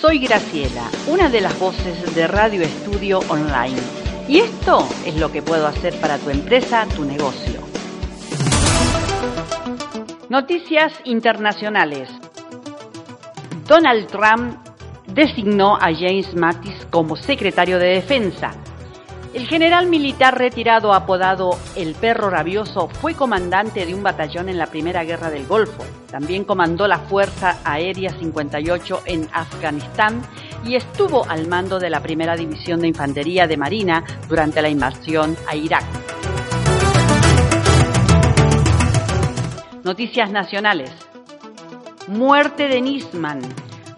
Soy Graciela, una de las voces de Radio Estudio Online. Y esto es lo que puedo hacer para tu empresa, tu negocio. Noticias internacionales. Donald Trump designó a James Mattis como secretario de Defensa. El general militar retirado apodado El Perro Rabioso fue comandante de un batallón en la Primera Guerra del Golfo. También comandó la Fuerza Aérea 58 en Afganistán y estuvo al mando de la Primera División de Infantería de Marina durante la invasión a Irak. Noticias nacionales. Muerte de Nisman.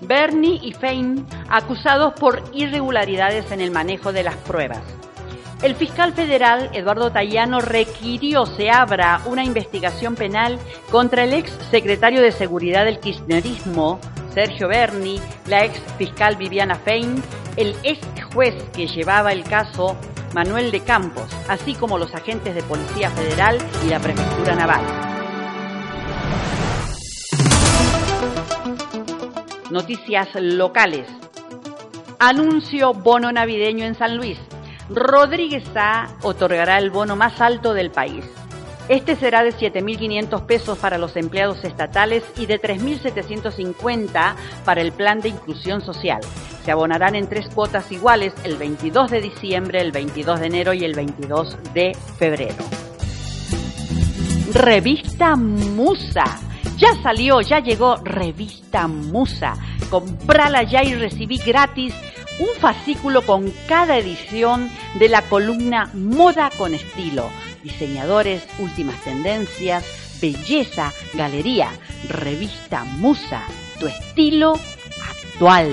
Bernie y Fein acusados por irregularidades en el manejo de las pruebas. El fiscal federal Eduardo Tayano requirió se abra una investigación penal contra el ex secretario de Seguridad del Kirchnerismo, Sergio Berni, la ex fiscal Viviana Fein, el ex juez que llevaba el caso, Manuel de Campos, así como los agentes de Policía Federal y la Prefectura Naval. Noticias locales. Anuncio bono navideño en San Luis. Rodríguez A otorgará el bono más alto del país. Este será de 7.500 pesos para los empleados estatales y de 3.750 para el plan de inclusión social. Se abonarán en tres cuotas iguales el 22 de diciembre, el 22 de enero y el 22 de febrero. Revista Musa. Ya salió, ya llegó Revista Musa. Comprala ya y recibí gratis un fascículo con cada edición de la columna Moda con estilo, diseñadores, últimas tendencias, belleza, galería, revista Musa, tu estilo actual.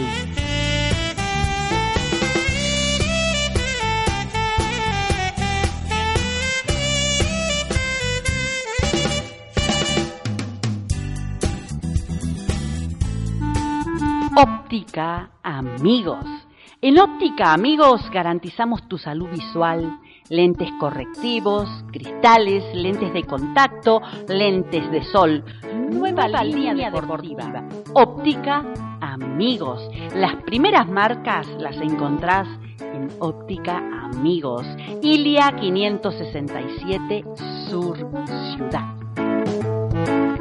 Óptica Amigos en óptica, amigos, garantizamos tu salud visual, lentes correctivos, cristales, lentes de contacto, lentes de sol. Nueva, línea, deportiva. Óptica, amigos. Las primeras marcas las encontrás en Óptica Amigos. Ilia 567 Sur Ciudad.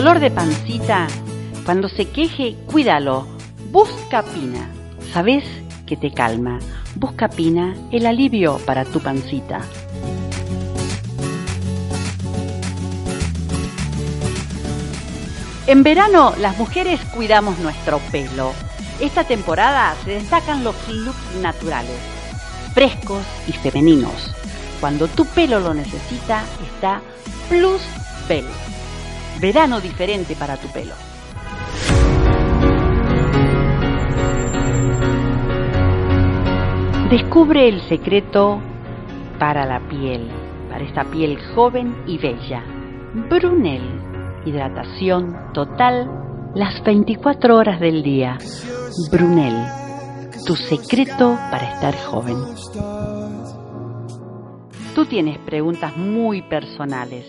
Dolor de pancita, cuando se queje, cuídalo. Busca pina. ¿Sabes que te calma? Busca pina, el alivio para tu pancita. En verano las mujeres cuidamos nuestro pelo. Esta temporada se destacan los looks naturales, frescos y femeninos. Cuando tu pelo lo necesita, está Plus Bell verano diferente para tu pelo. Descubre el secreto para la piel, para esta piel joven y bella. Brunel, hidratación total las 24 horas del día. Brunel, tu secreto para estar joven. Tú tienes preguntas muy personales.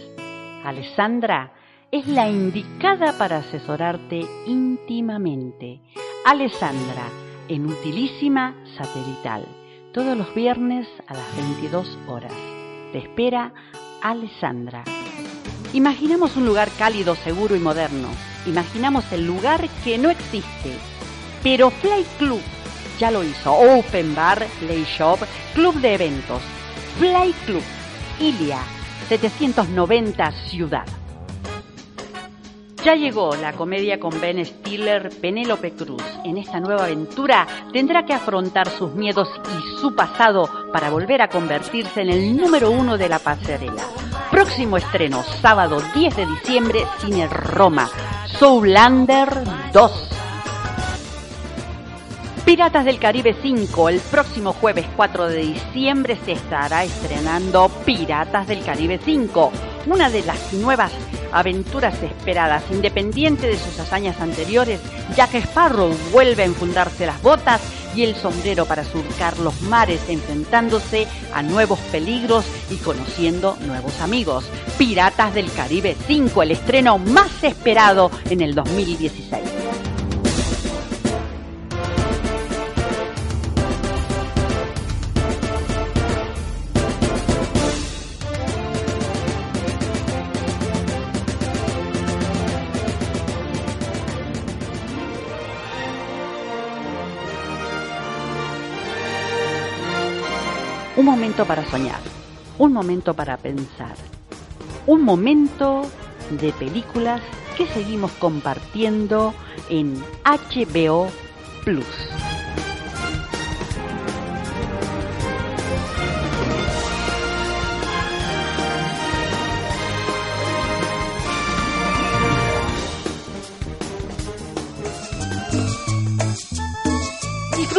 Alessandra es la indicada para asesorarte íntimamente. Alessandra, en Utilísima Satelital, todos los viernes a las 22 horas. Te espera Alessandra. Imaginamos un lugar cálido, seguro y moderno. Imaginamos el lugar que no existe. Pero Fly Club ya lo hizo. Open Bar, Play Shop, Club de Eventos. Fly Club, Ilia, 790 Ciudad. Ya llegó la comedia con Ben Stiller, Penélope Cruz. En esta nueva aventura tendrá que afrontar sus miedos y su pasado para volver a convertirse en el número uno de la pasarela. Próximo estreno, sábado 10 de diciembre, Cine Roma, Soulander 2. Piratas del Caribe 5, el próximo jueves 4 de diciembre se estará estrenando Piratas del Caribe 5, una de las nuevas aventuras esperadas. Independiente de sus hazañas anteriores, Jack Sparrow vuelve a enfundarse las botas y el sombrero para surcar los mares, enfrentándose a nuevos peligros y conociendo nuevos amigos. Piratas del Caribe 5, el estreno más esperado en el 2016. Un momento para soñar, un momento para pensar, un momento de películas que seguimos compartiendo en HBO Plus.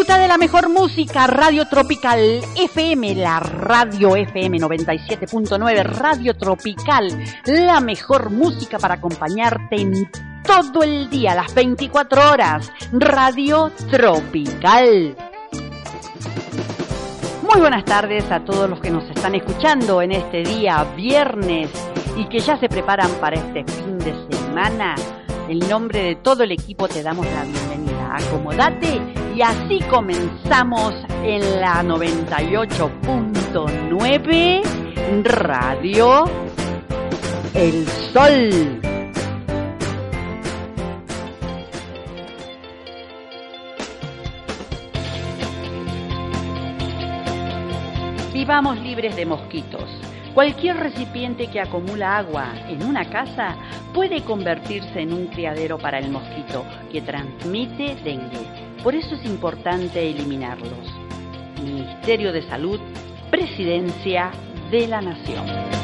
De la mejor música, Radio Tropical FM, la Radio FM 97.9, Radio Tropical, la mejor música para acompañarte en todo el día, las 24 horas, Radio Tropical. Muy buenas tardes a todos los que nos están escuchando en este día viernes y que ya se preparan para este fin de semana. En nombre de todo el equipo te damos la bienvenida. Acomodate y así comenzamos en la 98.9 Radio El Sol. Vivamos libres de mosquitos. Cualquier recipiente que acumula agua en una casa puede convertirse en un criadero para el mosquito que transmite dengue. Por eso es importante eliminarlos. Ministerio de Salud, Presidencia de la Nación.